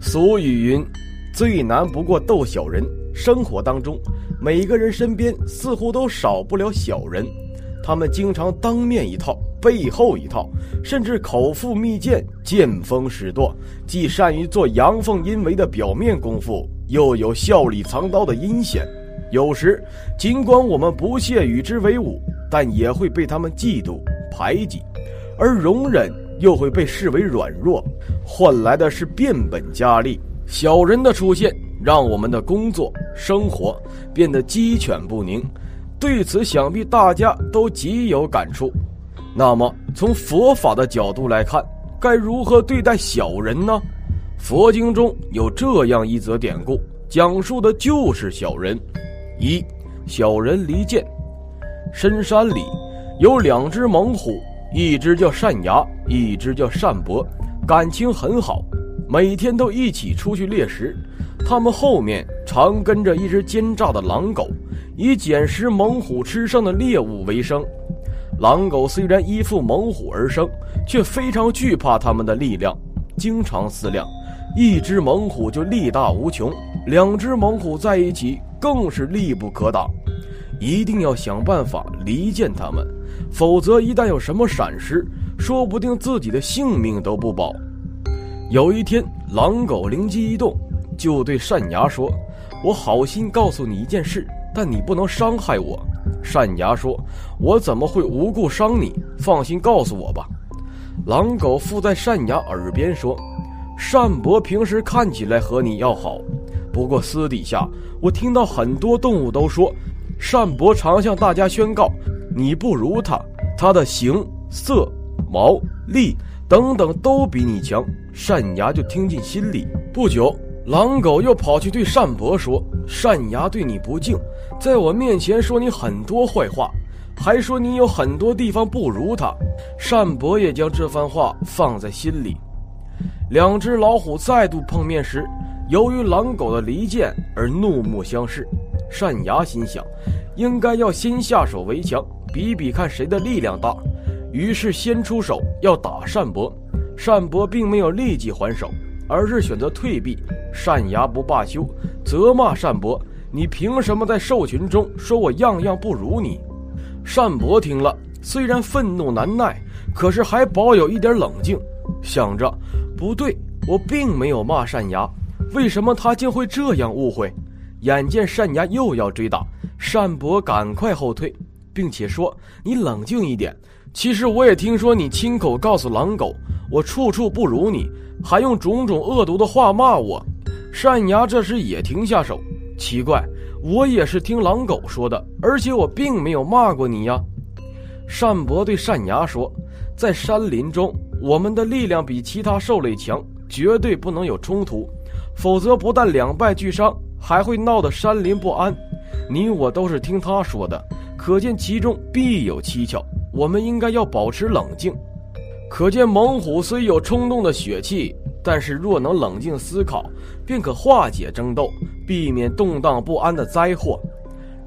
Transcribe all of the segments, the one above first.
俗语云：“最难不过斗小人。”生活当中，每个人身边似乎都少不了小人，他们经常当面一套，背后一套，甚至口腹蜜饯，见风使舵，既善于做阳奉阴违的表面功夫，又有笑里藏刀的阴险。有时，尽管我们不屑与之为伍，但也会被他们嫉妒排挤，而容忍又会被视为软弱，换来的是变本加厉。小人的出现，让我们的工作生活变得鸡犬不宁。对此，想必大家都极有感触。那么，从佛法的角度来看，该如何对待小人呢？佛经中有这样一则典故，讲述的就是小人。一小人离间。深山里有两只猛虎，一只叫善牙，一只叫善伯，感情很好，每天都一起出去猎食。他们后面常跟着一只奸诈的狼狗，以捡食猛虎吃剩的猎物为生。狼狗虽然依附猛虎而生，却非常惧怕它们的力量，经常思量，一只猛虎就力大无穷，两只猛虎在一起更是力不可挡。一定要想办法离间他们，否则一旦有什么闪失，说不定自己的性命都不保。有一天，狼狗灵机一动，就对善牙说：“我好心告诉你一件事，但你不能伤害我。”善牙说：“我怎么会无故伤你？放心告诉我吧。”狼狗附在善牙耳边说：“善伯平时看起来和你要好，不过私底下我听到很多动物都说。”单伯常向大家宣告：“你不如他，他的形色、毛、力等等都比你强。”善牙就听进心里。不久，狼狗又跑去对善伯说：“善牙对你不敬，在我面前说你很多坏话，还说你有很多地方不如他。”善伯也将这番话放在心里。两只老虎再度碰面时，由于狼狗的离间而怒目相视。善牙心想，应该要先下手为强，比比看谁的力量大。于是先出手要打单伯。单伯并没有立即还手，而是选择退避。单牙不罢休，责骂单伯：“你凭什么在兽群中说我样样不如你？”单伯听了，虽然愤怒难耐，可是还保有一点冷静，想着：“不对，我并没有骂单牙，为什么他竟会这样误会？”眼见单牙又要追打，单伯赶快后退，并且说：“你冷静一点。其实我也听说你亲口告诉狼狗，我处处不如你，还用种种恶毒的话骂我。”善牙这时也停下手，奇怪，我也是听狼狗说的，而且我并没有骂过你呀。单伯对单牙说：“在山林中，我们的力量比其他兽类强，绝对不能有冲突，否则不但两败俱伤。”还会闹得山林不安，你我都是听他说的，可见其中必有蹊跷。我们应该要保持冷静。可见猛虎虽有冲动的血气，但是若能冷静思考，便可化解争斗，避免动荡不安的灾祸。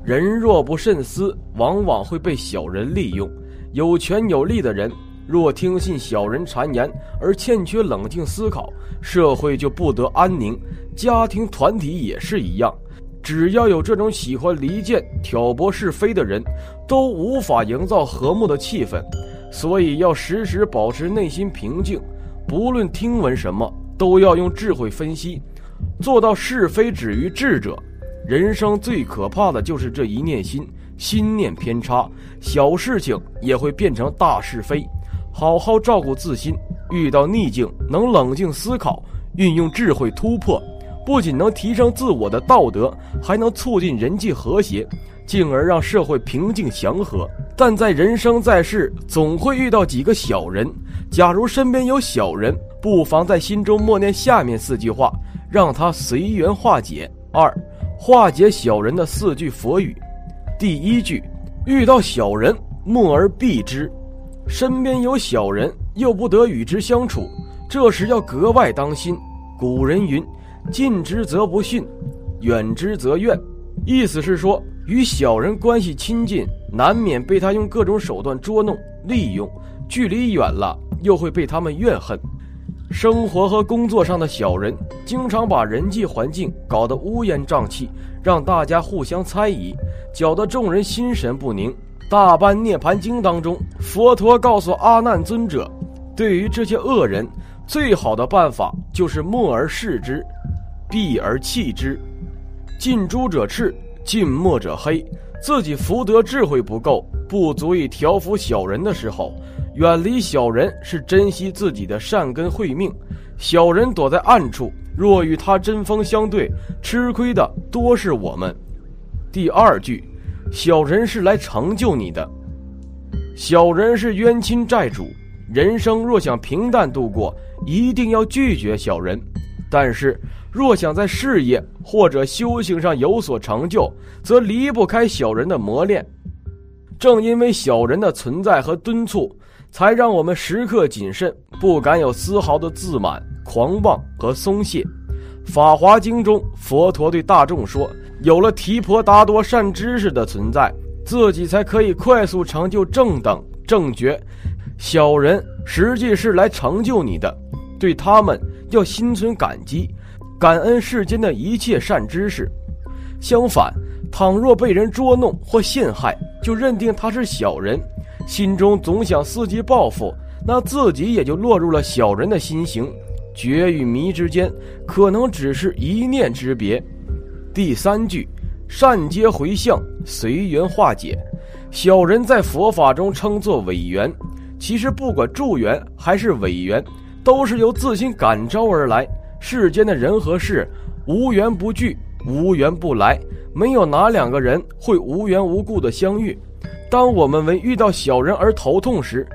人若不慎思，往往会被小人利用。有权有力的人若听信小人谗言而欠缺冷静思考，社会就不得安宁。家庭团体也是一样，只要有这种喜欢离间、挑拨是非的人，都无法营造和睦的气氛。所以要时时保持内心平静，不论听闻什么，都要用智慧分析，做到是非止于智者。人生最可怕的就是这一念心，心念偏差，小事情也会变成大是非。好好照顾自心，遇到逆境能冷静思考，运用智慧突破。不仅能提升自我的道德，还能促进人际和谐，进而让社会平静祥和。但在人生在世，总会遇到几个小人。假如身边有小人，不妨在心中默念下面四句话，让他随缘化解。二，化解小人的四句佛语。第一句，遇到小人，默而避之。身边有小人，又不得与之相处，这时要格外当心。古人云：“近之则不逊，远之则怨。”意思是说，与小人关系亲近，难免被他用各种手段捉弄、利用；距离远了，又会被他们怨恨。生活和工作上的小人，经常把人际环境搞得乌烟瘴气，让大家互相猜疑，搅得众人心神不宁。《大般涅盘经》当中，佛陀告诉阿难尊者，对于这些恶人，最好的办法就是默而视之，避而弃之。近朱者赤，近墨者黑。自己福德智慧不够，不足以调服小人的时候，远离小人是珍惜自己的善根慧命。小人躲在暗处，若与他针锋相对，吃亏的多是我们。第二句，小人是来成就你的，小人是冤亲债主。人生若想平淡度过，一定要拒绝小人。但是。若想在事业或者修行上有所成就，则离不开小人的磨练。正因为小人的存在和敦促，才让我们时刻谨慎，不敢有丝毫的自满、狂妄和松懈。《法华经》中，佛陀对大众说：“有了提婆达多善知识的存在，自己才可以快速成就正等正觉。小人实际是来成就你的，对他们要心存感激。”感恩世间的一切善知识。相反，倘若被人捉弄或陷害，就认定他是小人，心中总想伺机报复，那自己也就落入了小人的心行。觉与迷之间，可能只是一念之别。第三句，善皆回向，随缘化解。小人在佛法中称作违缘，其实不管助缘还是违缘，都是由自心感召而来。世间的人和事，无缘不聚，无缘不来，没有哪两个人会无缘无故的相遇。当我们为遇到小人而头痛时，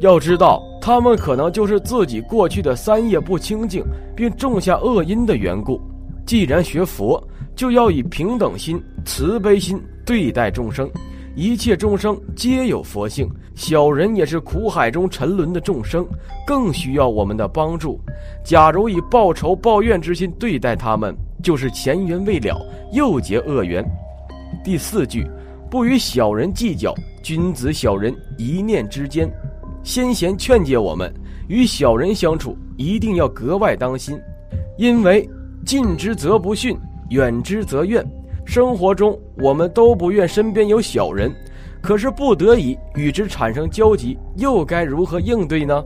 要知道他们可能就是自己过去的三业不清净，并种下恶因的缘故。既然学佛，就要以平等心、慈悲心对待众生。一切众生皆有佛性，小人也是苦海中沉沦的众生，更需要我们的帮助。假如以报仇报怨之心对待他们，就是前缘未了，又结恶缘。第四句，不与小人计较，君子小人一念之间。先贤劝诫我们，与小人相处一定要格外当心，因为近之则不逊，远之则怨。生活中，我们都不愿身边有小人，可是不得已与之产生交集，又该如何应对呢？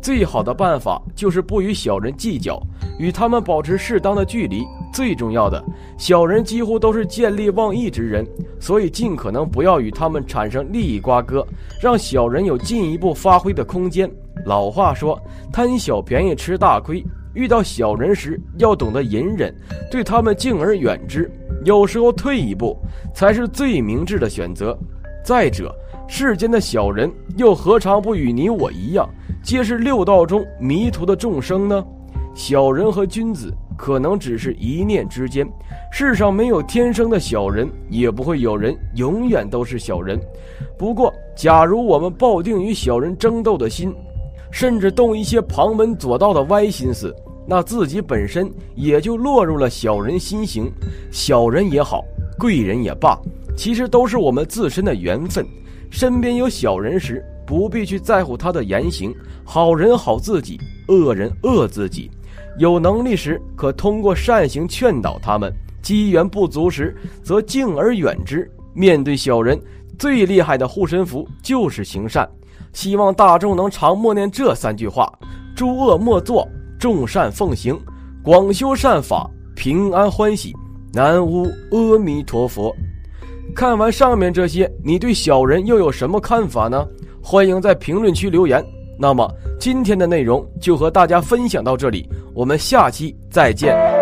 最好的办法就是不与小人计较，与他们保持适当的距离。最重要的，小人几乎都是见利忘义之人，所以尽可能不要与他们产生利益瓜葛，让小人有进一步发挥的空间。老话说：“贪小便宜吃大亏。”遇到小人时，要懂得隐忍，对他们敬而远之。有时候退一步，才是最明智的选择。再者，世间的小人又何尝不与你我一样，皆是六道中迷途的众生呢？小人和君子可能只是一念之间。世上没有天生的小人，也不会有人永远都是小人。不过，假如我们抱定与小人争斗的心，甚至动一些旁门左道的歪心思。那自己本身也就落入了小人心行，小人也好，贵人也罢，其实都是我们自身的缘分。身边有小人时，不必去在乎他的言行，好人好自己，恶人恶自己。有能力时，可通过善行劝导他们；机缘不足时，则敬而远之。面对小人，最厉害的护身符就是行善。希望大众能常默念这三句话：诸恶莫作。众善奉行，广修善法，平安欢喜。南无阿弥陀佛。看完上面这些，你对小人又有什么看法呢？欢迎在评论区留言。那么今天的内容就和大家分享到这里，我们下期再见。